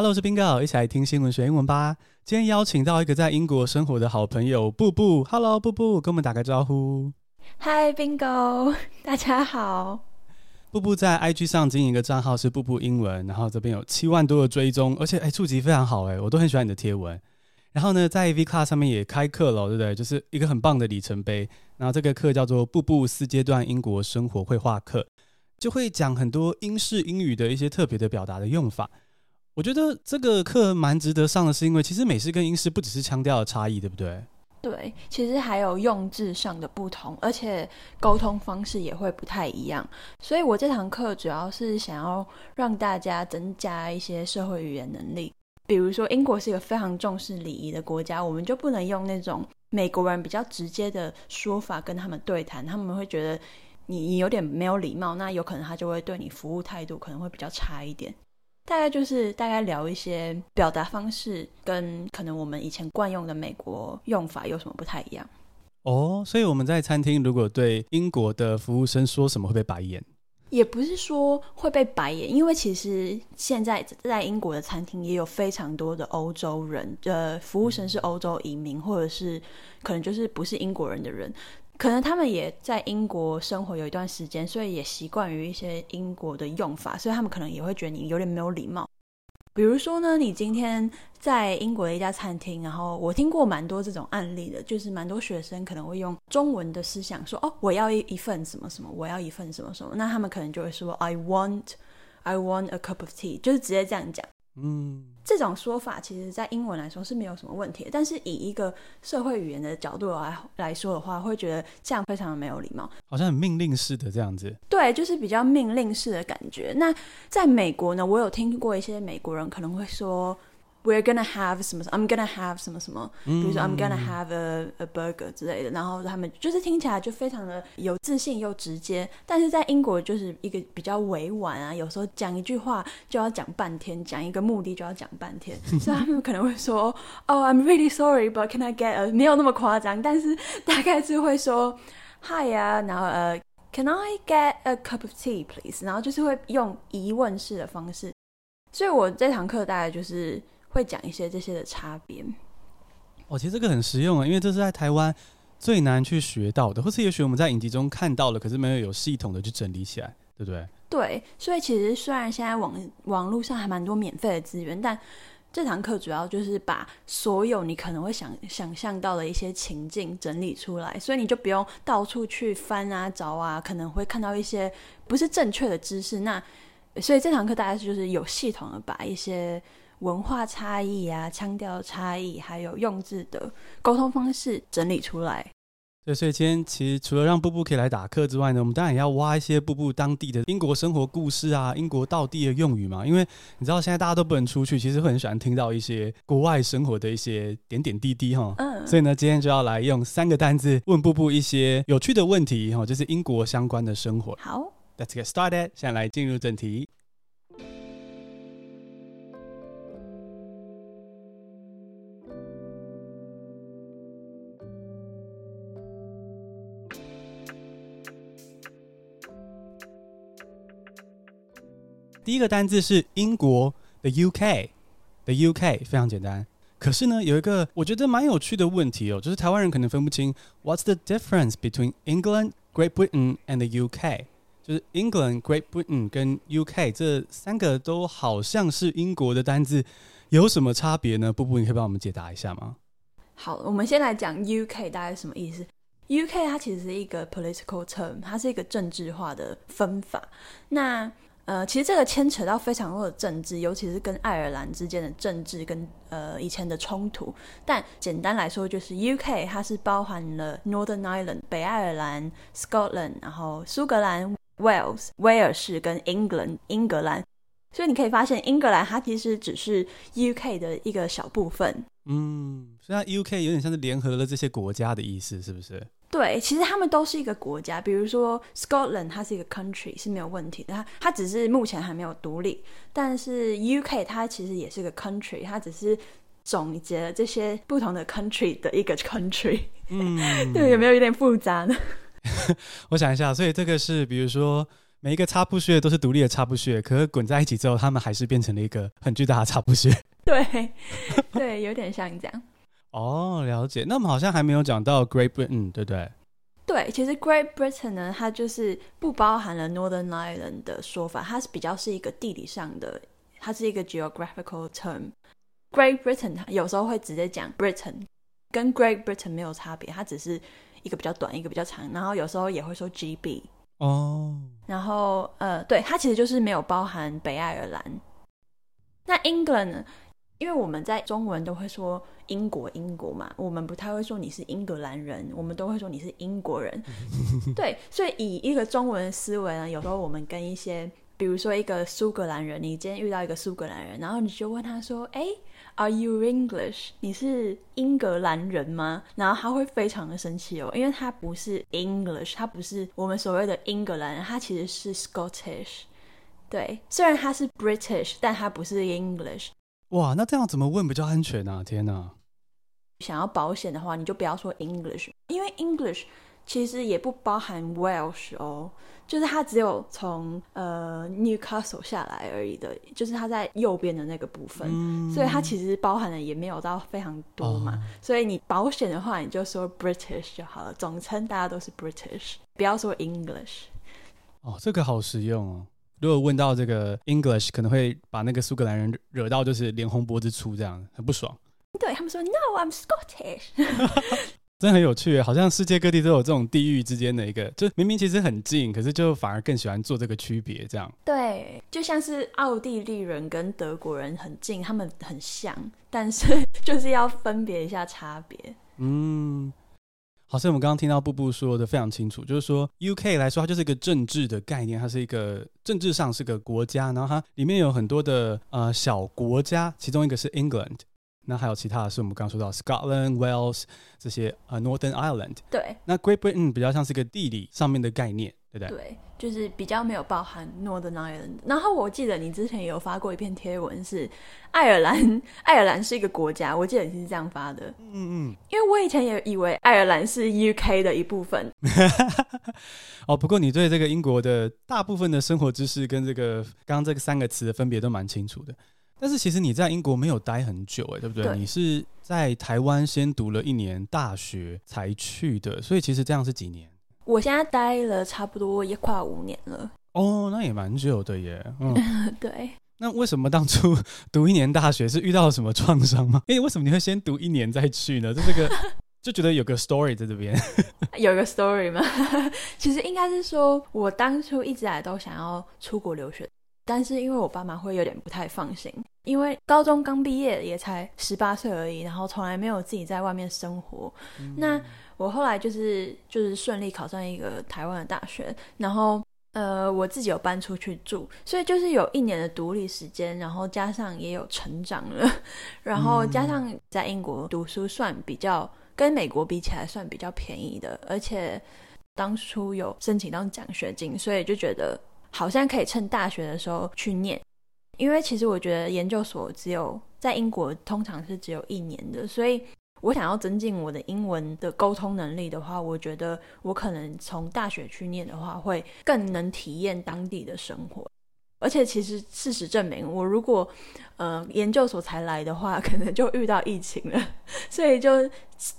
Hello，我是 Bingo，一起来听新闻学英文吧。今天邀请到一个在英国生活的好朋友布布。Hello，布布，跟我们打个招呼。Hi，Bingo，大家好。布布在 IG 上经营一个账号是布布英文，然后这边有七万多的追踪，而且哎，触及非常好哎，我都很喜欢你的贴文。然后呢，在 V Class 上面也开课了，对不对？就是一个很棒的里程碑。然后这个课叫做布布四阶段英国生活会话课，就会讲很多英式英语的一些特别的表达的用法。我觉得这个课蛮值得上的，是因为其实美式跟英式不只是腔调的差异，对不对？对，其实还有用字上的不同，而且沟通方式也会不太一样。所以我这堂课主要是想要让大家增加一些社会语言能力。比如说，英国是一个非常重视礼仪的国家，我们就不能用那种美国人比较直接的说法跟他们对谈，他们会觉得你你有点没有礼貌，那有可能他就会对你服务态度可能会比较差一点。大概就是大概聊一些表达方式，跟可能我们以前惯用的美国用法有什么不太一样哦。所以我们在餐厅如果对英国的服务生说什么会被白眼？也不是说会被白眼，因为其实现在在英国的餐厅也有非常多的欧洲人，呃，服务生是欧洲移民，或者是可能就是不是英国人的人。可能他们也在英国生活有一段时间，所以也习惯于一些英国的用法，所以他们可能也会觉得你有点没有礼貌。比如说呢，你今天在英国的一家餐厅，然后我听过蛮多这种案例的，就是蛮多学生可能会用中文的思想说：“哦，我要一一份什么什么，我要一份什么什么。”那他们可能就会说：“I want, I want a cup of tea。”就是直接这样讲。嗯，这种说法其实，在英文来说是没有什么问题的，但是以一个社会语言的角度来来说的话，会觉得这样非常的没有礼貌，好像很命令式的这样子。对，就是比较命令式的感觉。那在美国呢，我有听过一些美国人可能会说。We're gonna have 什么，I'm gonna have 什么什么，比如说 I'm gonna have a a burger 之类的，然后他们就是听起来就非常的有自信又直接，但是在英国就是一个比较委婉啊，有时候讲一句话就要讲半天，讲一个目的就要讲半天，所以他们可能会说，Oh I'm really sorry but can I get a 没有那么夸张，但是大概是会说 Hi 啊，然后呃 Can I get a cup of tea please，然后就是会用疑问式的方式，所以我这堂课大概就是。会讲一些这些的差别。哦，其实这个很实用啊，因为这是在台湾最难去学到的，或是也许我们在影集中看到了，可是没有有系统的去整理起来，对不对？对，所以其实虽然现在网网络上还蛮多免费的资源，但这堂课主要就是把所有你可能会想想象到的一些情境整理出来，所以你就不用到处去翻啊找啊，可能会看到一些不是正确的知识。那所以这堂课大家就是有系统的把一些。文化差异啊，腔调差异，还有用字的沟通方式整理出来。对，所以今天其实除了让布布可以来打课之外呢，我们当然也要挖一些布布当地的英国生活故事啊，英国道地的用语嘛。因为你知道现在大家都不能出去，其实会很喜欢听到一些国外生活的一些点点滴滴哈。嗯。所以呢，今天就要来用三个单字问布布一些有趣的问题哈，就是英国相关的生活。好，Let's get started。现在来进入正题。第一个单字是英国的 UK，the UK 非常简单。可是呢，有一个我觉得蛮有趣的问题哦，就是台湾人可能分不清 What's the difference between England, Great Britain and the UK？就是 England、Great Britain 跟 UK 这三个都好像是英国的单字，有什么差别呢？布布，你可以帮我们解答一下吗？好，我们先来讲 UK 大概什么意思。UK 它其实是一个 political term，它是一个政治化的分法。那呃，其实这个牵扯到非常多的政治，尤其是跟爱尔兰之间的政治跟呃以前的冲突。但简单来说，就是 UK 它是包含了 Northern Ireland 北爱尔兰、Scotland，然后苏格兰、Wales 威尔士跟 England 英格兰。所以你可以发现，英格兰它其实只是 UK 的一个小部分。嗯，所以 UK 有点像是联合了这些国家的意思，是不是？对，其实他们都是一个国家。比如说 Scotland，它是一个 country 是没有问题的，它它只是目前还没有独立。但是 UK 它其实也是个 country，它只是总结了这些不同的 country 的一个 country。嗯，对，有没有有点复杂呢？我想一下，所以这个是比如说每一个插布屑都是独立的插布屑，可是滚在一起之后，他们还是变成了一个很巨大的插布屑。对，对，有点像这样。哦，了解。那我们好像还没有讲到 Great Britain，对不对？对，其实 Great Britain 呢，它就是不包含了 Northern Ireland 的说法，它是比较是一个地理上的，它是一个 geographical term。Great Britain 有时候会直接讲 Britain，跟 Great Britain 没有差别，它只是一个比较短，一个比较长。然后有时候也会说 GB。哦。然后呃，对，它其实就是没有包含北爱尔兰。那 England 呢？因为我们在中文都会说英国，英国嘛，我们不太会说你是英格兰人，我们都会说你是英国人。对，所以以一个中文思维呢，有时候我们跟一些，比如说一个苏格兰人，你今天遇到一个苏格兰人，然后你就问他说：“哎，Are you English？你是英格兰人吗？”然后他会非常的生气哦，因为他不是 English，他不是我们所谓的英格兰人，他其实是 Scottish。对，虽然他是 British，但他不是 English。哇，那这样怎么问比较安全啊？天哪！想要保险的话，你就不要说 English，因为 English 其实也不包含 Welsh 哦，就是它只有从呃 Newcastle 下来而已的，就是它在右边的那个部分，嗯、所以它其实包含的也没有到非常多嘛。哦、所以你保险的话，你就说 British 就好了，总称大家都是 British，不要说 English。哦，这个好实用哦。如果问到这个 English，可能会把那个苏格兰人惹到，就是脸红脖子粗，这样很不爽。对他们说，No，I'm Scottish。真的很有趣，好像世界各地都有这种地域之间的一个，就明明其实很近，可是就反而更喜欢做这个区别，这样。对，就像是奥地利人跟德国人很近，他们很像，但是 就是要分别一下差别。嗯。好，像我们刚刚听到布布说的非常清楚，就是说 UK 来说，它就是一个政治的概念，它是一个政治上是个国家，然后它里面有很多的呃小国家，其中一个是 England，那还有其他的是我们刚刚说到 Scotland、Wales 这些呃 Northern Ireland。对，那 Great Britain 比较像是一个地理上面的概念。对不，对，对，就是比较没有包含 Northern Ireland。然后我记得你之前也有发过一篇贴文，是爱尔兰，爱尔兰是一个国家。我记得你是这样发的。嗯嗯。因为我以前也以为爱尔兰是 UK 的一部分。哦，不过你对这个英国的大部分的生活知识跟这个刚刚这个三个词的分别都蛮清楚的。但是其实你在英国没有待很久，哎，对不对？对。你是在台湾先读了一年大学才去的，所以其实这样是几年？我现在待了差不多也快五年了哦，那也蛮久的耶。嗯，对。那为什么当初读一年大学是遇到了什么创伤吗？哎，为什么你会先读一年再去呢？就这个 就觉得有个 story 在这边。有个 story 吗？其实应该是说，我当初一直来都想要出国留学，但是因为我爸妈会有点不太放心，因为高中刚毕业也才十八岁而已，然后从来没有自己在外面生活，嗯、那。我后来就是就是顺利考上一个台湾的大学，然后呃我自己有搬出去住，所以就是有一年的独立时间，然后加上也有成长了，然后加上在英国读书算比较跟美国比起来算比较便宜的，而且当初有申请到奖学金，所以就觉得好像可以趁大学的时候去念，因为其实我觉得研究所只有在英国通常是只有一年的，所以。我想要增进我的英文的沟通能力的话，我觉得我可能从大学去念的话，会更能体验当地的生活。而且，其实事实证明，我如果呃研究所才来的话，可能就遇到疫情了，所以就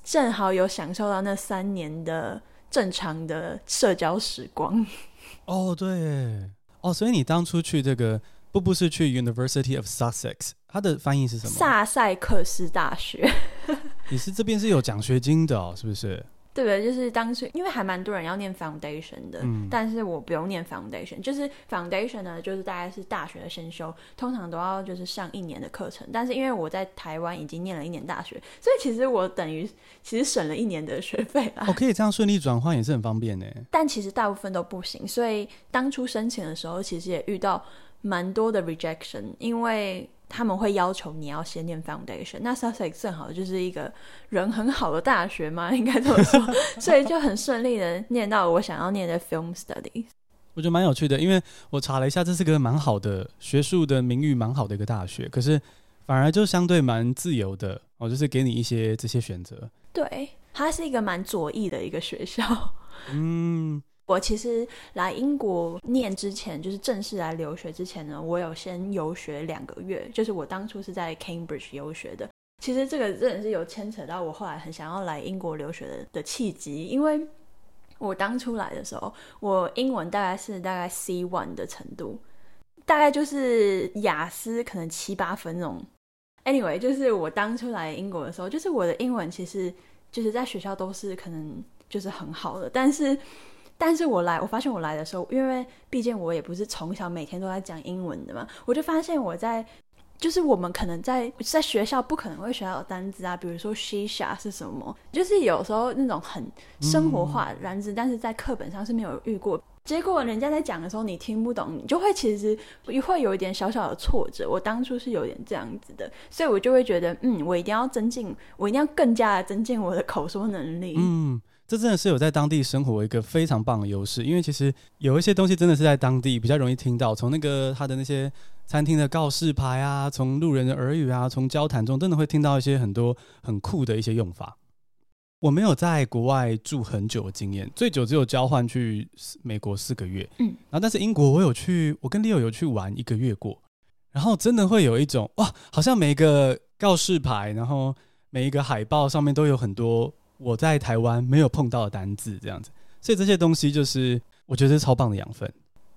正好有享受到那三年的正常的社交时光。哦，对，哦，所以你当初去这个。不不是去 University of Sussex，它的翻译是什么？萨塞克斯大学。你是这边是有奖学金的哦，是不是？对的，就是当时因为还蛮多人要念 foundation 的，嗯，但是我不用念 foundation，就是 foundation 呢，就是大概是大学的先修，通常都要就是上一年的课程，但是因为我在台湾已经念了一年大学，所以其实我等于其实省了一年的学费啦。我可以这样顺利转换也是很方便呢，但其实大部分都不行，所以当初申请的时候，其实也遇到。蛮多的 rejection，因为他们会要求你要先念 foundation。那 Sussex 正好就是一个人很好的大学嘛，应该这么说，所以就很顺利的念到我想要念的 film studies。我觉得蛮有趣的，因为我查了一下，这是个蛮好的学术的名誉，蛮好的一个大学，可是反而就相对蛮自由的，哦，就是给你一些这些选择。对，它是一个蛮左翼的一个学校。嗯。我其实来英国念之前，就是正式来留学之前呢，我有先游学两个月，就是我当初是在 Cambridge 游学的。其实这个真的是有牵扯到我后来很想要来英国留学的的契机，因为我当初来的时候，我英文大概是大概 C one 的程度，大概就是雅思可能七八分那种。Anyway，就是我当初来英国的时候，就是我的英文其实就是在学校都是可能就是很好的，但是，但是我来，我发现我来的时候，因为毕竟我也不是从小每天都在讲英文的嘛，我就发现我在，就是我们可能在在学校不可能会学到单字啊，比如说 shisha 是什么，就是有时候那种很生活化的单字，但是在课本上是没有遇过。结果人家在讲的时候，你听不懂，你就会其实会有一点小小的挫折。我当初是有点这样子的，所以我就会觉得，嗯，我一定要增进，我一定要更加的增进我的口说能力。嗯，这真的是有在当地生活一个非常棒的优势，因为其实有一些东西真的是在当地比较容易听到，从那个他的那些餐厅的告示牌啊，从路人的耳语啊，从交谈中，真的会听到一些很多很酷的一些用法。我没有在国外住很久的经验，最久只有交换去美国四个月。嗯，然后但是英国我有去，我跟 Leo 有去玩一个月过，然后真的会有一种哇，好像每一个告示牌，然后每一个海报上面都有很多我在台湾没有碰到的单字这样子，所以这些东西就是我觉得是超棒的养分。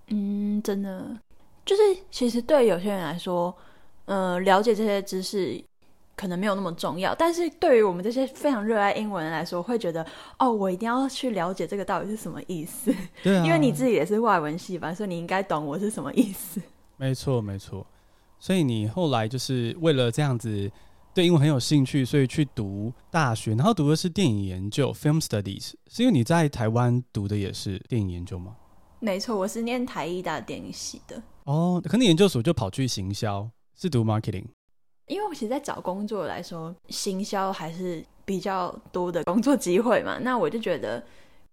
嗯，真的，就是其实对有些人来说，呃，了解这些知识。可能没有那么重要，但是对于我们这些非常热爱英文来说，会觉得哦，我一定要去了解这个到底是什么意思。对啊，因为你自己也是外文系吧，所以你应该懂我是什么意思。没错，没错。所以你后来就是为了这样子对英文很有兴趣，所以去读大学，然后读的是电影研究 （Film Studies）。是因为你在台湾读的也是电影研究吗？没错，我是念台艺大电影系的。哦，可能研究所就跑去行销，是读 marketing。因为我其实，在找工作来说，行销还是比较多的工作机会嘛。那我就觉得，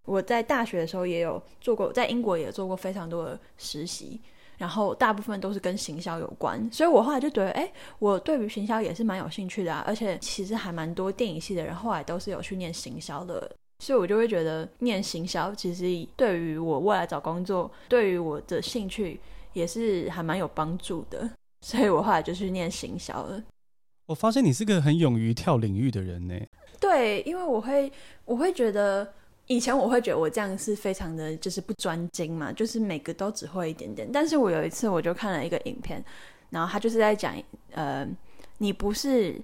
我在大学的时候也有做过，在英国也做过非常多的实习，然后大部分都是跟行销有关。所以我后来就觉得，哎，我对于行销也是蛮有兴趣的啊。而且其实还蛮多电影系的人后来都是有去念行销的，所以我就会觉得，念行销其实对于我未来找工作，对于我的兴趣也是还蛮有帮助的。所以我后来就去念行销了。我发现你是个很勇于跳领域的人呢。对，因为我会，我会觉得以前我会觉得我这样是非常的就是不专精嘛，就是每个都只会一点点。但是我有一次我就看了一个影片，然后他就是在讲，呃，你不是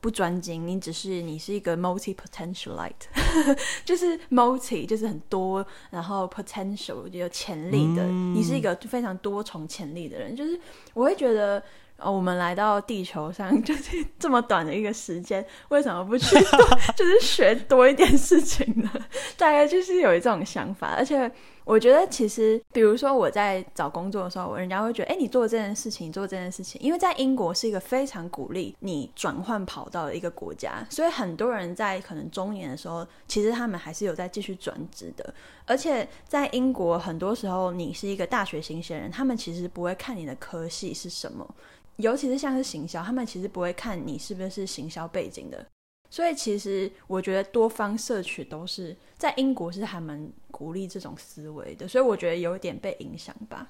不专精，你只是你是一个 multi potentialite，就是 multi 就是很多，然后 potential 有潜力的，嗯、你是一个非常多重潜力的人。就是我会觉得，哦，我们来到地球上 就是这么短的一个时间，为什么不去多 就是学多一点事情呢？大概就是有一种想法，而且。我觉得其实，比如说我在找工作的时候，人家会觉得，哎，你做这件事情，你做这件事情，因为在英国是一个非常鼓励你转换跑道的一个国家，所以很多人在可能中年的时候，其实他们还是有在继续转职的。而且在英国，很多时候你是一个大学新鲜人，他们其实不会看你的科系是什么，尤其是像是行销，他们其实不会看你是不是行销背景的。所以其实我觉得多方摄取都是在英国是还蛮鼓励这种思维的，所以我觉得有点被影响吧。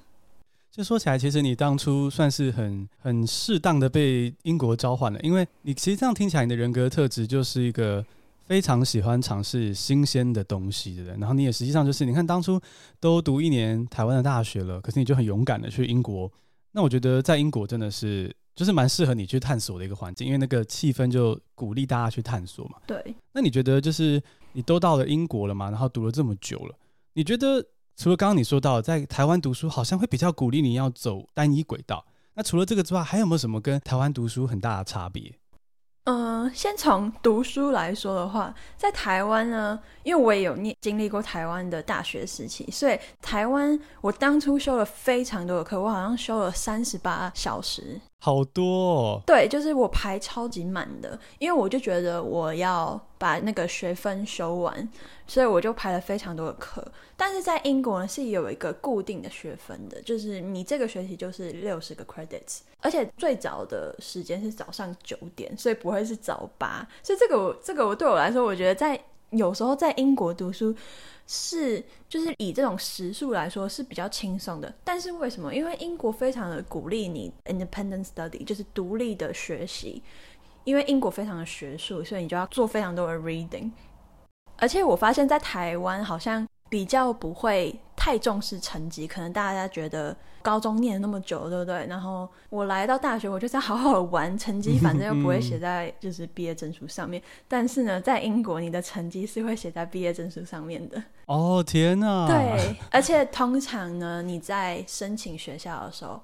就说起来，其实你当初算是很很适当的被英国召唤了，因为你其实这样听起来，你的人格特质就是一个非常喜欢尝试新鲜的东西的人。然后你也实际上就是，你看当初都读一年台湾的大学了，可是你就很勇敢的去英国。那我觉得在英国真的是。就是蛮适合你去探索的一个环境，因为那个气氛就鼓励大家去探索嘛。对。那你觉得，就是你都到了英国了嘛，然后读了这么久了，你觉得除了刚刚你说到在台湾读书，好像会比较鼓励你要走单一轨道，那除了这个之外，还有没有什么跟台湾读书很大的差别？嗯、先从读书来说的话，在台湾呢，因为我也有念经历过台湾的大学时期，所以台湾我当初修了非常多的课，我好像修了三十八小时，好多哦。对，就是我排超级满的，因为我就觉得我要把那个学分修完，所以我就排了非常多的课。但是在英国呢，是有一个固定的学分的，就是你这个学期就是六十个 credits，而且最早的时间是早上九点，所以不会是早八。所以这个我这个我对我来说，我觉得在有时候在英国读书是就是以这种时速来说是比较轻松的。但是为什么？因为英国非常的鼓励你 independent study，就是独立的学习。因为英国非常的学术，所以你就要做非常多的 reading。而且我发现，在台湾好像比较不会太重视成绩，可能大家觉得高中念了那么久，对不对？然后我来到大学，我就是要好好玩，成绩反正又不会写在就是毕业证书上面。嗯、但是呢，在英国，你的成绩是会写在毕业证书上面的。哦，天哪！对，而且通常呢，你在申请学校的时候，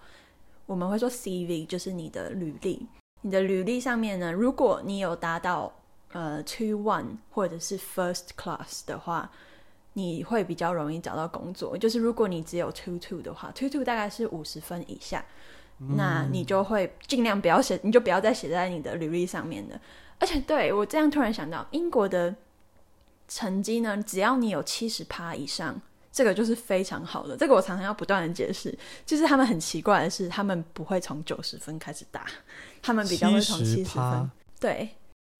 我们会说 CV，就是你的履历。你的履历上面呢，如果你有达到呃 two one 或者是 first class 的话，你会比较容易找到工作。就是如果你只有 two two 的话，two two 大概是五十分以下，嗯，那你就会尽量不要写，你就不要再写在你的履历上面的。而且对我这样突然想到，英国的成绩呢，只要你有七十趴以上。这个就是非常好的，这个我常常要不断的解释。就是他们很奇怪的是，他们不会从九十分开始打，他们比较会从七十分。对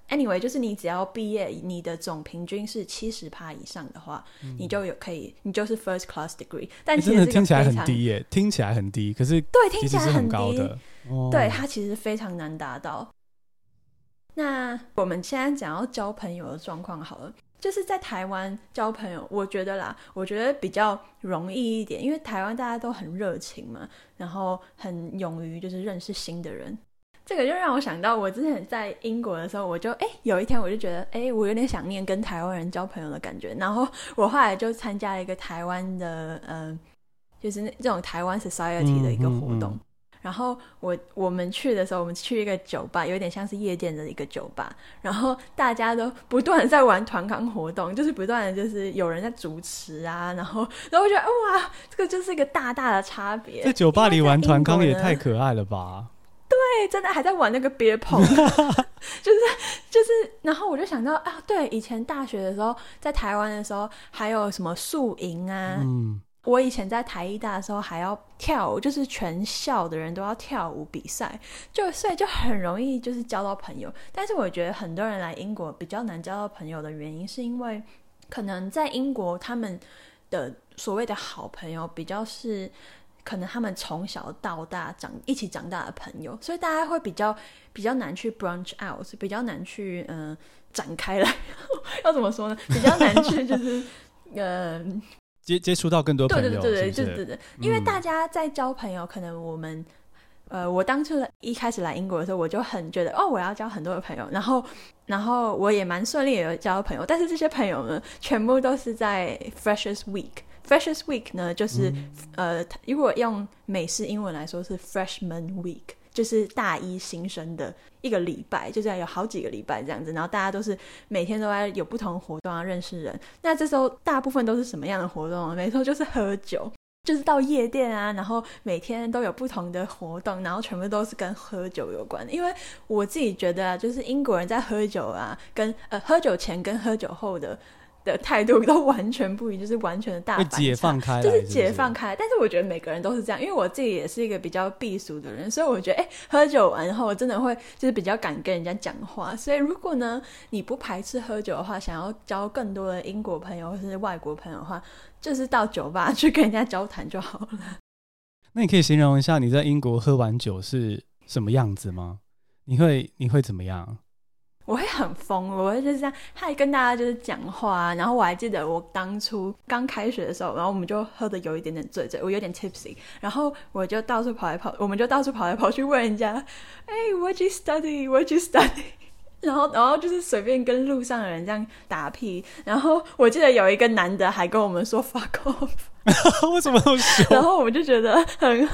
，anyway，就是你只要毕业，你的总平均是七十趴以上的话，嗯，你就有可以，你就是 first class degree。但其实，欸，真的听起来很低耶，听起来很低，可是对，听起来很高的。对，它其实非常难达到。那我们现在讲要交朋友的状况好了。就是在台湾交朋友，我觉得啦，我觉得比较容易一点，因为台湾大家都很热情嘛，然后很勇于就是认识新的人。这个就让我想到，我之前在英国的时候，我就哎有一天我就觉得哎，我有点想念跟台湾人交朋友的感觉，然后我后来就参加了一个台湾的嗯、呃，就是那这种台湾 society 的一个活动。嗯嗯嗯然后我我们去的时候，我们去一个酒吧，有点像是夜店的一个酒吧。然后大家都不断的在玩团康活动，就是不断的就是有人在主持啊。然后，然后我觉得哇，这个就是一个大大的差别。在酒吧里玩团康也太可爱了吧？对，真的还在玩那个 beer pong，就是就是。然后我就想到啊，对，以前大学的时候，在台湾的时候，还有什么宿营啊？嗯。我以前在台艺大的时候还要跳舞，就是全校的人都要跳舞比赛，就所以就很容易就是交到朋友。但是我觉得很多人来英国比较难交到朋友的原因，是因为可能在英国他们的所谓的好朋友比较是可能他们从小到大长一起长大的朋友，所以大家会比较比较难去 branch out，比较难去嗯、展开来，要怎么说呢？比较难去就是嗯。呃接接触到更多朋友，对对对对，对对对，因为大家在交朋友，可能我们，呃，我当初一开始来英国的时候，我就很觉得，哦，我要交很多的朋友，然后，然后我也蛮顺利的交朋友，但是这些朋友呢，全部都是在 Freshers Week，Freshers Week 呢，就是、嗯、呃，如果用美式英文来说是 Freshman Week。就是大一新生的一个礼拜，就这样有好几个礼拜这样子，然后大家都是每天都在有不同活动啊，认识人。那这时候大部分都是什么样的活动？没错，就是喝酒，就是到夜店啊，然后每天都有不同的活动，然后全部都是跟喝酒有关的。因为我自己觉得啊，就是英国人在喝酒啊，跟呃喝酒前跟喝酒后的。的态度都完全不一样，就是完全的大反，解放开，就是解放开。但是我觉得每个人都是这样，因为我自己也是一个比较避俗的人，所以我觉得，哎、欸，喝酒完后我真的会就是比较敢跟人家讲话。所以如果呢，你不排斥喝酒的话，想要交更多的英国朋友或是外国朋友的话，就是到酒吧去跟人家交谈就好了。那你可以形容一下你在英国喝完酒是什么样子吗？你会你会怎么样？我会很疯，我会就是这样，还跟大家就是讲话。然后我还记得我当初刚开学的时候，然后我们就喝的有一点点醉醉，我有点 tipsy。然后我就到处跑来跑，我们就到处跑来跑去问人家，哎，What you study? What you study? 然后，然后就是随便跟路上的人这样打屁。然后我记得有一个男的还跟我们说 fuck off，为什么那么凶？然后我们就觉得很，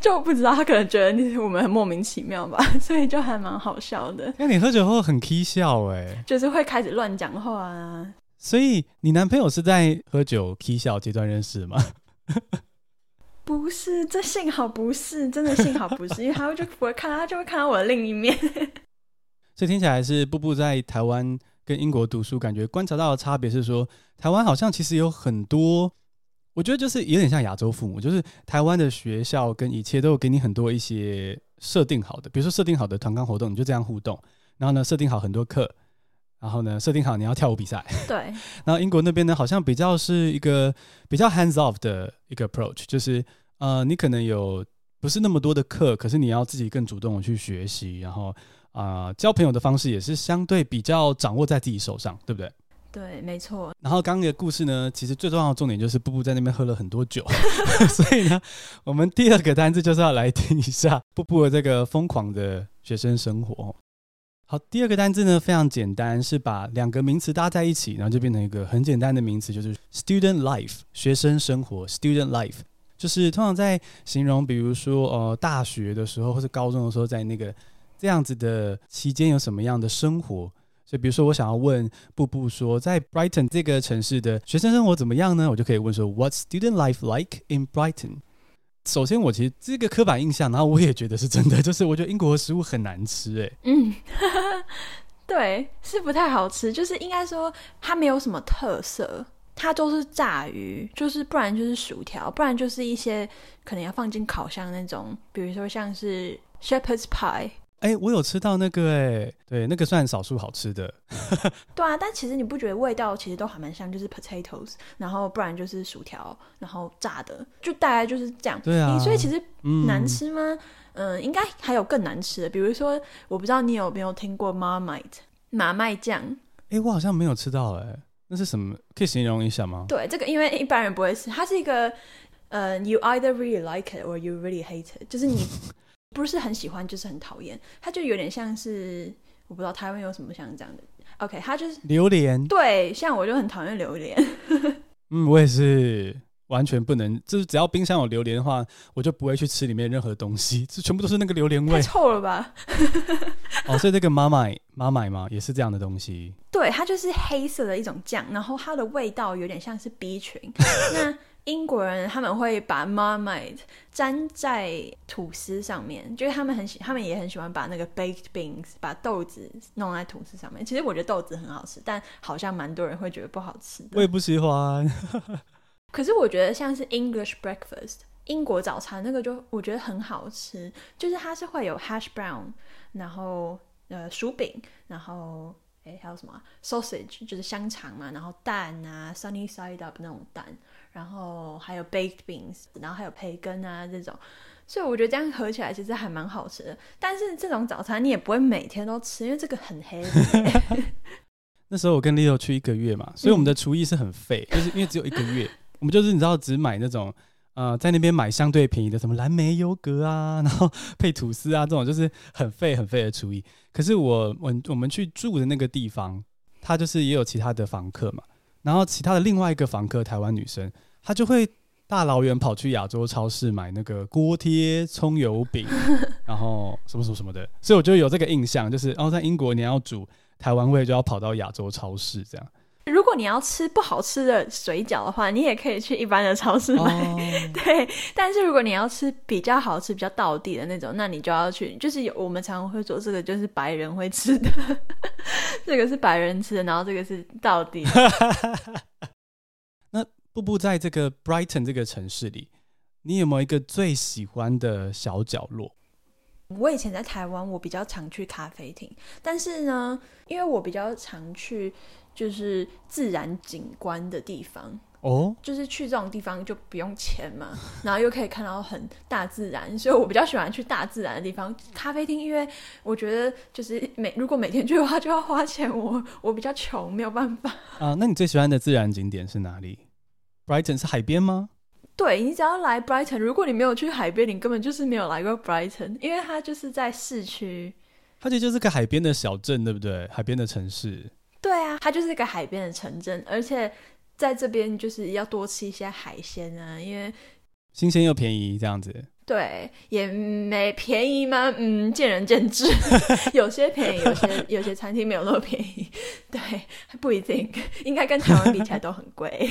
就不知道他可能觉得你我们很莫名其妙吧，所以就还蛮好笑的。那你喝酒后很 k 笑哎，就是会开始乱讲话啊。所以你男朋友是在喝酒 k 笑阶段认识的吗？不是，这幸好不是，真的幸好不是，因为他就不会看，他就会看到我的另一面。所以听起来是步步在台湾跟英国读书，感觉观察到的差别是说，台湾好像其实有很多，我觉得就是有点像亚洲父母，就是台湾的学校跟一切都有给你很多一些设定好的，比如说设定好的团康活动，你就这样互动，然后呢设定好很多课，然后呢，设定好你要跳舞比赛。对。然后英国那边呢，好像比较是一个比较 hands off 的一个 approach，就是呃，你可能有不是那么多的课，可是你要自己更主动的去学习，然后啊、呃，交朋友的方式也是相对比较掌握在自己手上，对不对？对，没错。然后刚刚的故事呢，其实最重要的重点就是布布在那边喝了很多酒，所以呢，我们第二个单字就是要来听一下布布的这个疯狂的学生生活。好，第二个单字呢，非常简单，是把两个名词搭在一起，然后就变成一个很简单的名词，就是 student life，学生生活。student life 就是通常在形容，比如说呃大学的时候或者高中的时候，在那个这样子的期间有什么样的生活。所以比如说我想要问布布说，在 Brighton 这个城市的学生生活怎么样呢？我就可以问说，What's student life like in Brighton？首先，我其实这个刻板印象，然后我也觉得是真的，就是我觉得英国的食物很难吃，欸，哎，嗯，对，是不太好吃，就是应该说它没有什么特色，它都是炸鱼，就是不然就是薯条，不然就是一些可能要放进烤箱那种，比如说像是 Shepherd's Pie。哎、欸，我有吃到那个哎、欸，对，那个算少数好吃的。对啊，但其实你不觉得味道其实都还蛮像，就是 potatoes，然后不然就是薯条，然后炸的，就大概就是这样。对啊，所以其实难吃吗？嗯，嗯，应该还有更难吃的，比如说，我不知道你有没有听过 Marmite 马麦酱。哎、欸，我好像没有吃到哎、欸，那是什么？可以形容一下吗？对，这个因为一般人不会吃，它是一个呃，you either really like it or you really hate it，就是你。不是很喜欢，就是很讨厌。它就有点像是，我不知道台湾有什么像这样的。OK，它就是榴莲。对，像我就很讨厌榴莲。嗯，我也是完全不能，就是只要冰箱有榴莲的话，我就不会去吃里面任何东西，这全部都是那个榴莲味。太臭了吧？哦，所以这个妈妈妈妈嘛，也是这样的东西。对，它就是黑色的一种酱，然后它的味道有点像是 B 群。那英国人他们会把 Marmite 沾在吐司上面，就是他们很喜，他们也很喜欢把那个 baked beans 把豆子弄在吐司上面。其实我觉得豆子很好吃，但好像蛮多人会觉得不好吃的。我也不喜欢。可是我觉得像是 English breakfast 英国早餐那个就我觉得很好吃，就是它是会有 hash brown，然后呃薯饼，然后哎还有什么、啊、sausage 就是香肠嘛，然后蛋啊 sunny side up 那种蛋。然后还有 baked beans，然后还有培根啊这种，所以我觉得这样合起来其实还蛮好吃的。但是这种早餐你也不会每天都吃，因为这个很黑。那时候我跟 Leo 去一个月嘛，所以我们的厨艺是很废，嗯、就是因为只有一个月，我们就是你知道只买那种呃在那边买相对便宜的什么蓝莓优格啊，然后配吐司啊这种就是很废很废的厨艺。可是我我我们去住的那个地方，它就是也有其他的房客嘛。然后其他的另外一个房客，台湾女生，她就会大老远跑去亚洲超市买那个锅贴、葱油饼，然后什么什么什么的。所以我就有这个印象，就是哦在英国你要煮台湾味，就要跑到亚洲超市这样。如果你要吃不好吃的水饺的话，你也可以去一般的超市买。Oh. 对，但是如果你要吃比较好吃、比较道地的那种，那你就要去，就是有我们常常会做这个，就是白人会吃的，这个是白人吃的，然后这个是道地的。那步步在这个 Brighton 这个城市里，你有没有一个最喜欢的小角落？我以前在台湾，我比较常去咖啡厅，但是呢，因为我比较常去。就是自然景观的地方哦，就是去这种地方就不用钱嘛，然后又可以看到很大自然，所以我比较喜欢去大自然的地方。咖啡厅，因为我觉得就是每如果每天去的话就要花钱，我我比较穷，没有办法啊。那你最喜欢的自然景点是哪里？Brighton 是海边吗？对，你只要来 Brighton，如果你没有去海边，你根本就是没有来过 Brighton，因为它就是在市区，它其实就是个海边的小镇，对不对？海边的城市。对啊，它就是一个海边的城镇，而且在这边就是要多吃一些海鲜啊，因为新鲜又便宜这样子。对，也没便宜吗？嗯，见仁见智，有些便宜，有些有些餐厅没有那么便宜。对，不一定，应该跟台湾比起来都很贵。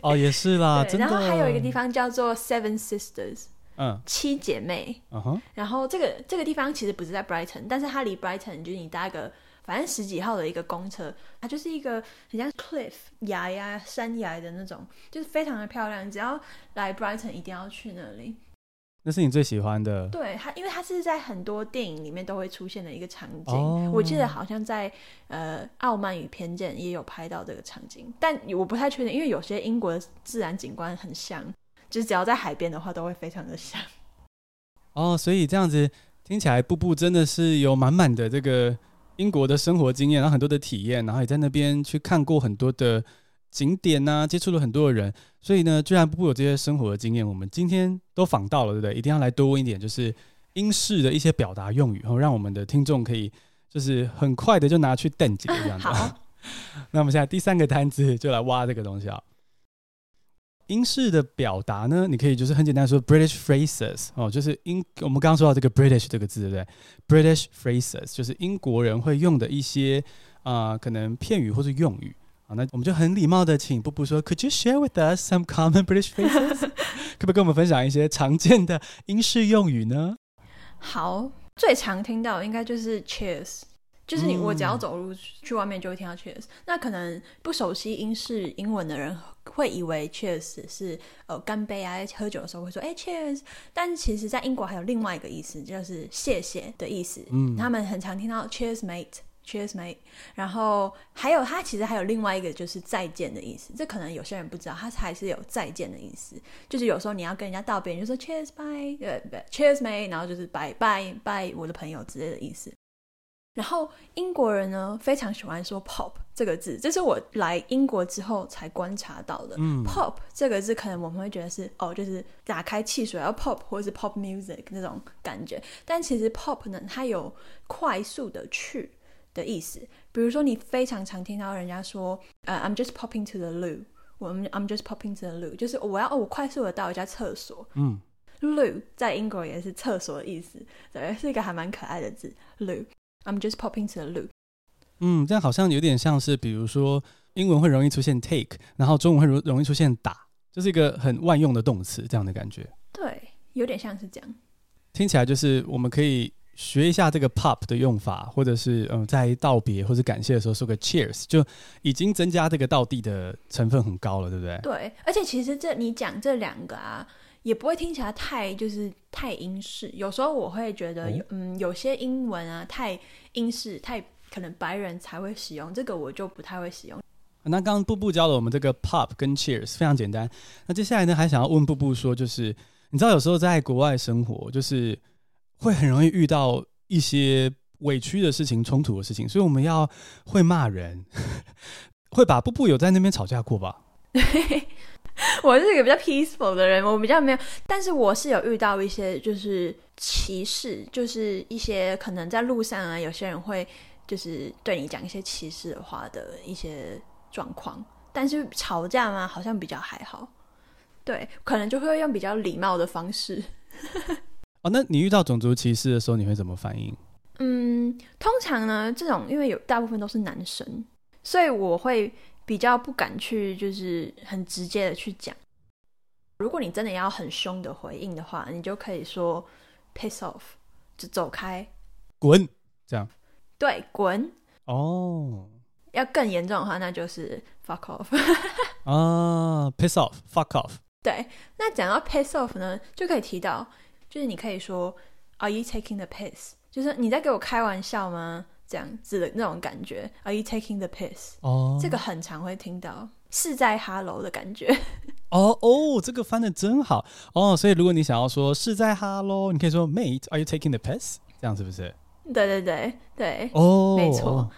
哦，也是啦，真的。然后还有一个地方叫做 Seven Sisters，嗯，七姐妹。嗯哼。然后这个这个地方其实不是在 Brighton，但是它离 Brighton 就是你搭个。反正十几号的一个公车，它就是一个很像 cliff 崖呀、山崖的那种，就是非常的漂亮。只要来 Brighton，一定要去那里。那是你最喜欢的？对，它因为它是在很多电影里面都会出现的一个场景。哦、我记得好像在呃《傲慢与偏见》也有拍到这个场景，但我不太确定，因为有些英国的自然景观很像，就是只要在海边的话都会非常的像。哦，所以这样子听起来，布布真的是有满满的这个英国的生活经验，然后很多的体验，然后也在那边去看过很多的。景点呐、接触了很多的人，所以呢，居然不有这些生活的经验，我们今天都访到了，对不对？一定要来多问一点，就是英式的一些表达用语，然后让我们的听众可以就是很快的就拿去邓姐这样子。好，那我们现在第三个单词就来挖这个东西啊。英式的表达呢，你可以就是很简单说 British phrases 哦，就是英我们刚刚说到这个 British 这个字，对不对？British phrases 就是英国人会用的一些啊、呃，可能片语或是用语。啊，那我们就很礼貌的请布布说，Could you share with us some common British phrases？可不可以跟我们分享一些常见的英式用语呢？好，最常听到应该就是 Cheers，就是你我只要走路去外面就会听到 Cheers。嗯、那可能不熟悉英式英文的人会以为 Cheers 是呃干杯啊，喝酒的时候会说哎 Cheers，但是其实在英国还有另外一个意思，就是谢谢的意思。嗯，他们很常听到 Cheers mate。Cheers, mate。然后还有，它其实还有另外一个，就是再见的意思。这可能有些人不知道，它还是有再见的意思。就是有时候你要跟人家道别，你就说 Cheers, bye，对对，Cheers, mate。然后就是拜拜拜，我的朋友之类的意思。然后英国人呢，非常喜欢说 pop 这个字，这是我来英国之后才观察到的。嗯，pop 这个字可能我们会觉得是哦，就是打开汽水要 pop 或者是 pop music 那种感觉。但其实 pop 呢，它有快速的去。的意思，比如说你非常常听到人家说，呃、uh,，I'm just popping to the loo，我们 I'm just popping to the loo，就是我要我快速的到一家厕所。嗯，loo 在英国也是厕所的意思，对，是一个还蛮可爱的字。loo，I'm just popping to the loop。嗯，这样好像有点像是，比如说英文会容易出现 take，然后中文会容容易出现打，就是一个很万用的动词，这样的感觉。对，有点像是这样。听起来就是我们可以。学一下这个 pop 的用法，或者是嗯，在道别或者感谢的时候说个 cheers，就已经增加这个道地的成分很高了，对不对？对，而且其实这你讲这两个啊，也不会听起来太就是太英式。有时候我会觉得，哦、嗯，有些英文啊太英式，太可能白人才会使用，这个我就不太会使用。那刚刚布布教了我们这个 pop 跟 cheers，非常简单。那接下来呢，还想要问步步说，就是你知道有时候在国外生活，就是。会很容易遇到一些委屈的事情、冲突的事情，所以我们要会骂人，会把步步有在那边吵架过吧？我是一个比较 peaceful 的人，我比较没有，但是我是有遇到一些就是歧视，就是一些可能在路上啊，有些人会就是对你讲一些歧视的话的一些状况，但是吵架嘛，好像比较还好，对，可能就会用比较礼貌的方式。哦，那你遇到种族歧视的时候，你会怎么反应？嗯，通常呢，这种因为有大部分都是男生，所以我会比较不敢去，就是很直接的去讲。如果你真的要很凶的回应的话，你就可以说 “piss off”，就走开，滚，这样。对，滚。哦。要更严重的话，那就是 “fuck off”。啊，piss off，fuck off。对，那讲到 piss off 呢，就可以提到。就是你可以说，Are you taking the piss？就是你在给我开玩笑吗？这样子的那种感觉。Are you taking the piss？哦，oh. 这个很常会听到，是在 Hello 的感觉。哦哦，这个翻的真好哦。Oh, 所以如果你想要说是在 Hello，你可以说 Mate，Are you taking the piss？这样是不是？对对对对。哦，oh, 没错。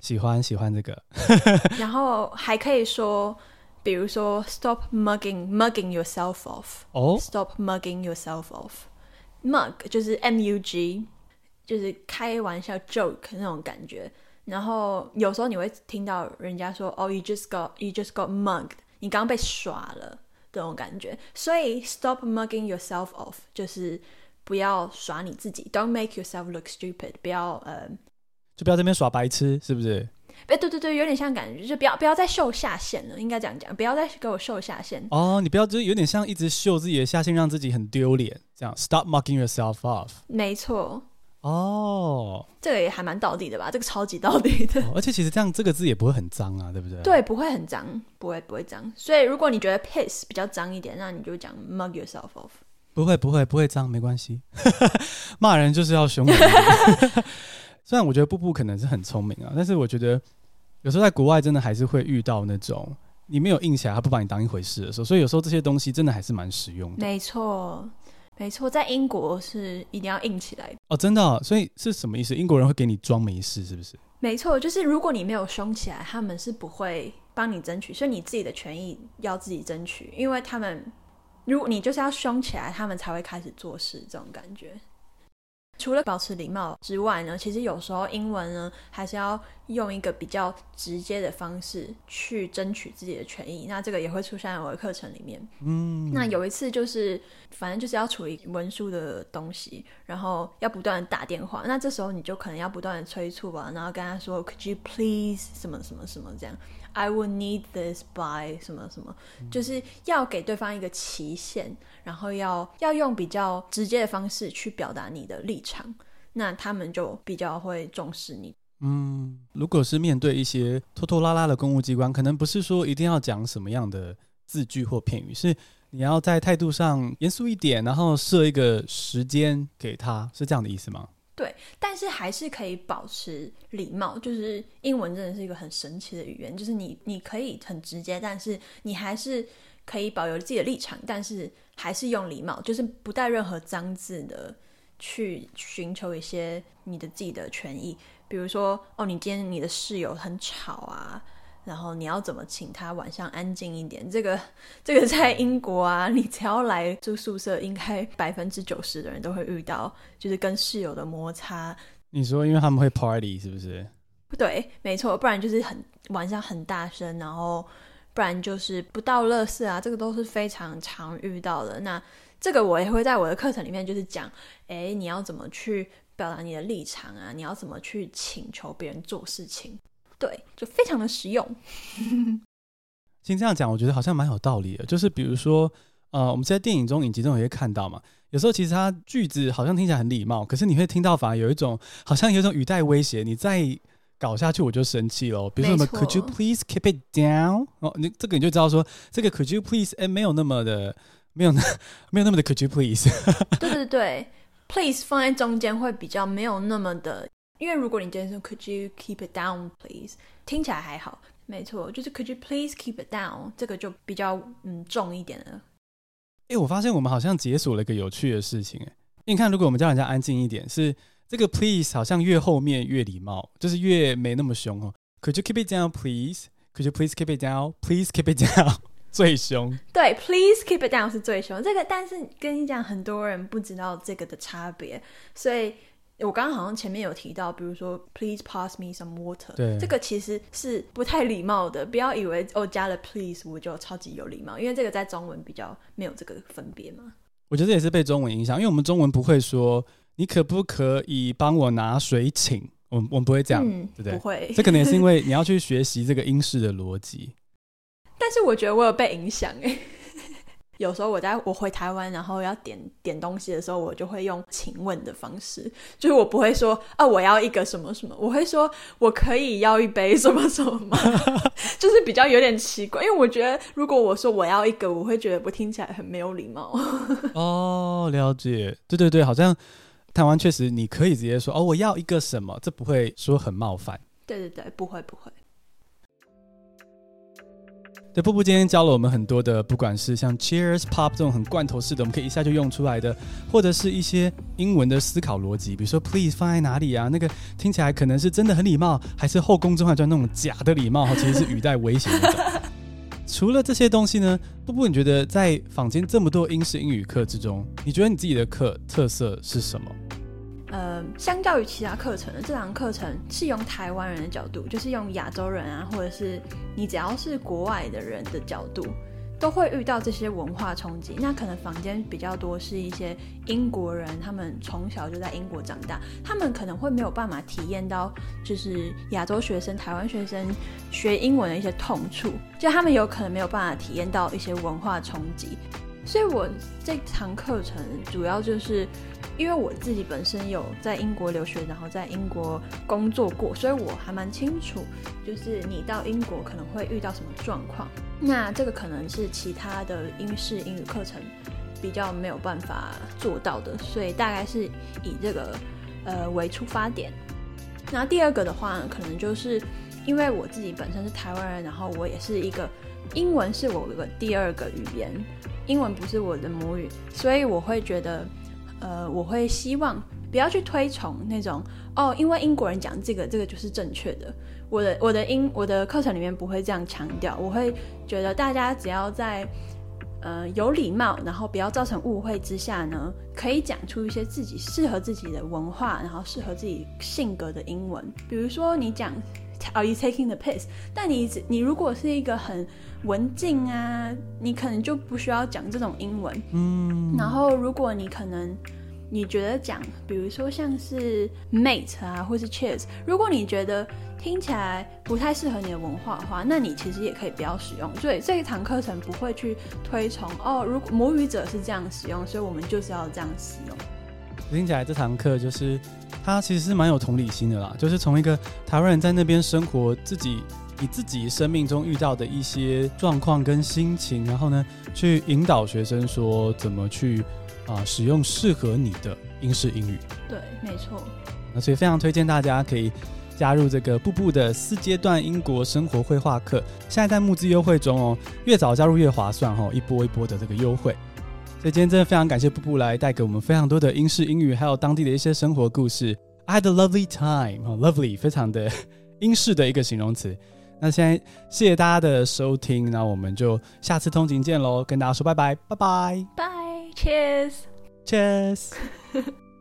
喜欢喜欢这个。然后还可以说。比如说，Stop mugging mugging yourself off。哦，Stop mugging yourself off。mug 就是 M U G，就是开玩笑 joke 那种感觉。然后有时候你会听到人家说，Oh, you just got you just got mugged，你刚刚被耍了这种感觉。所以 Stop mugging yourself off 就是不要耍你自己，Don't make yourself look stupid，不要呃，就不要在这边耍白痴，是不是？哎，对对对，有点像感觉，就不要不要再秀下限了，应该这样讲，不要再给我秀下限。哦，你不要，就有点像一直秀自己的下限，让自己很丢脸，这样。Stop mugging yourself off。没错。哦，这个也还蛮到底的吧？这个超级到底的。哦，而且其实这样这个字也不会很脏啊，对不对？对，不会很脏，不会不会脏。所以如果你觉得 piss 比较脏一点，那你就讲 mug yourself off。不会不会不会脏，没关系。骂人就是要凶人。虽然我觉得布布可能是很聪明啊，但是我觉得有时候在国外真的还是会遇到那种你没有硬起来，他不把你当一回事的时候。所以有时候这些东西真的还是蛮实用的。没错，没错，在英国是一定要硬起来哦，真的哦。所以是什么意思？英国人会给你装没事，是不是？没错，就是如果你没有凶起来，他们是不会帮你争取，所以你自己的权益要自己争取，因为他们。如果你就是要凶起来，他们才会开始做事，这种感觉。除了保持礼貌之外呢，其实有时候英文呢，还是要用一个比较直接的方式去争取自己的权益。那这个也会出现在我的课程里面。嗯，那有一次就是，反正就是要处理文书的东西，然后要不断打电话。那这时候你就可能要不断的催促吧，然后跟他说，Could you please 什么什么什么这样。I will need this by 什么什么，就是要给对方一个期限，然后要要用比较直接的方式去表达你的立场，那他们就比较会重视你。嗯，如果是面对一些拖拖拉拉的公务机关，可能不是说一定要讲什么样的字句或片语，是你要在态度上严肃一点，然后设一个时间给他，是这样的意思吗？对，但是还是可以保持礼貌。就是英文真的是一个很神奇的语言，就是你你可以很直接，但是你还是可以保留自己的立场，但是还是用礼貌，就是不带任何脏字的去寻求一些你的自己的权益。比如说，哦，你今天你的室友很吵啊。然后你要怎么请他晚上安静一点？这个 这个在英国啊，你只要来住宿舍，应该百分之九十的人都会遇到，就是跟室友的摩擦。你说，因为他们会 party 是不是？对，没错，不然就是很晚上很大声，然后不然就是不到垃圾啊，这个都是非常常遇到的。那这个我也会在我的课程里面就是讲，哎，你要怎么去表达你的立场啊？你要怎么去请求别人做事情？对，就非常的实用。先这样讲，我觉得好像蛮有道理的。就是比如说，呃，我们在电影中、影集中也会看到嘛。有时候其实他句子好像听起来很礼貌，可是你会听到反而有一种好像有一种语带威胁。你再搞下去，我就生气了。比如说什么，Could you please keep it down？哦，你这个你就知道说，这个 Could you please？哎，没有那么的，没有那 没有那么的 Could you please？对对对，please 放在中间会比较没有那么的。因为如果你今天说 Could you keep it down, please？听起来还好，没错，就是 Could you please keep it down？这个就比较嗯重一点了。哎，我发现我们好像解锁了一个有趣的事情哎。你看，如果我们叫人家安静一点，是这个 please 好像越后面越礼貌，就是越没那么凶哦。Could you keep it down, please? Could you please keep it down? Please keep it down，最凶。对，please keep it down 是最凶。这个，但是跟你讲，很多人不知道这个的差别，所以。我刚刚好像前面有提到，比如说 “Please pass me some water”，对，这个其实是不太礼貌的。不要以为哦加了 “please” 我就超级有礼貌，因为这个在中文比较没有这个分别嘛。我觉得这也是被中文影响，因为我们中文不会说“你可不可以帮我拿水请”，我们我们不会这样，嗯、对不对？不会。这可能也是因为 你要去学习这个英式的逻辑。但是我觉得我有被影响哎。有时候我在我回台湾，然后要点点东西的时候，我就会用请问的方式，就是我不会说啊我要一个什么什么，我会说我可以要一杯什么什么吗？就是比较有点奇怪，因为我觉得如果我说我要一个，我会觉得我听起来很没有礼貌。哦，了解，对对对，好像台湾确实你可以直接说哦我要一个什么，这不会说很冒犯。对对对，不会不会。对，布布今天教了我们很多的，不管是像 Cheers、Pop 这种很罐头式的，我们可以一下就用出来的，或者是一些英文的思考逻辑，比如说 Please 放在哪里啊？那个听起来可能是真的很礼貌，还是《后宫甄嬛传》那种假的礼貌？其实是语带威胁那种。除了这些东西呢，布布，你觉得在坊间这么多英式英语课之中，你觉得你自己的课特色是什么？呃，相较于其他课程，这堂课程是用台湾人的角度，就是用亚洲人啊，或者是你只要是国外的人的角度，都会遇到这些文化冲击。那可能房间比较多是一些英国人，他们从小就在英国长大，他们可能会没有办法体验到，就是亚洲学生、台湾学生学英文的一些痛处，就他们有可能没有办法体验到一些文化冲击。所以我这堂课程主要就是。因为我自己本身有在英国留学，然后在英国工作过，所以我还蛮清楚，就是你到英国可能会遇到什么状况。那这个可能是其他的英式英语课程比较没有办法做到的，所以大概是以这个呃为出发点。那第二个的话，可能就是因为我自己本身是台湾人，然后我也是一个英文是我的第二个语言，英文不是我的母语，所以我会觉得，呃，我会希望不要去推崇那种哦，因为英国人讲这个，这个就是正确的。我的我的英我的课程里面不会这样强调，我会觉得大家只要在。呃，有礼貌，然后不要造成误会之下呢，可以讲出一些自己适合自己的文化，然后适合自己性格的英文。比如说，你讲 “Are you taking the piss？” 但你你如果是一个很文静啊，你可能就不需要讲这种英文。嗯。然后，如果你可能你觉得讲，比如说像是 “mate” 啊，或是 “cheers”，如果你觉得听起来不太适合你的文化的话，那你其实也可以不要使用。所以这一堂课程不会去推崇哦，如果母语者是这样使用，所以我们就是要这样使用。听起来这堂课就是他其实是蛮有同理心的啦，就是从一个台湾人在那边生活，自己以自己生命中遇到的一些状况跟心情，然后呢去引导学生说怎么去啊、呃、使用适合你的英式英语。对，没错。那所以非常推荐大家可以。加入这个步步的四阶段英国生活绘画课，现在在募资优惠中哦，越早加入越划算哦，一波一波的这个优惠。所以今天真的非常感谢布布来带给我们非常多的英式英语，还有当地的一些生活故事。I had a lovely time，哦，lovely，非常的英式的一个形容词。那现在谢谢大家的收听，那我们就下次通勤见喽，跟大家说拜拜，拜拜，拜，Cheers，Cheers。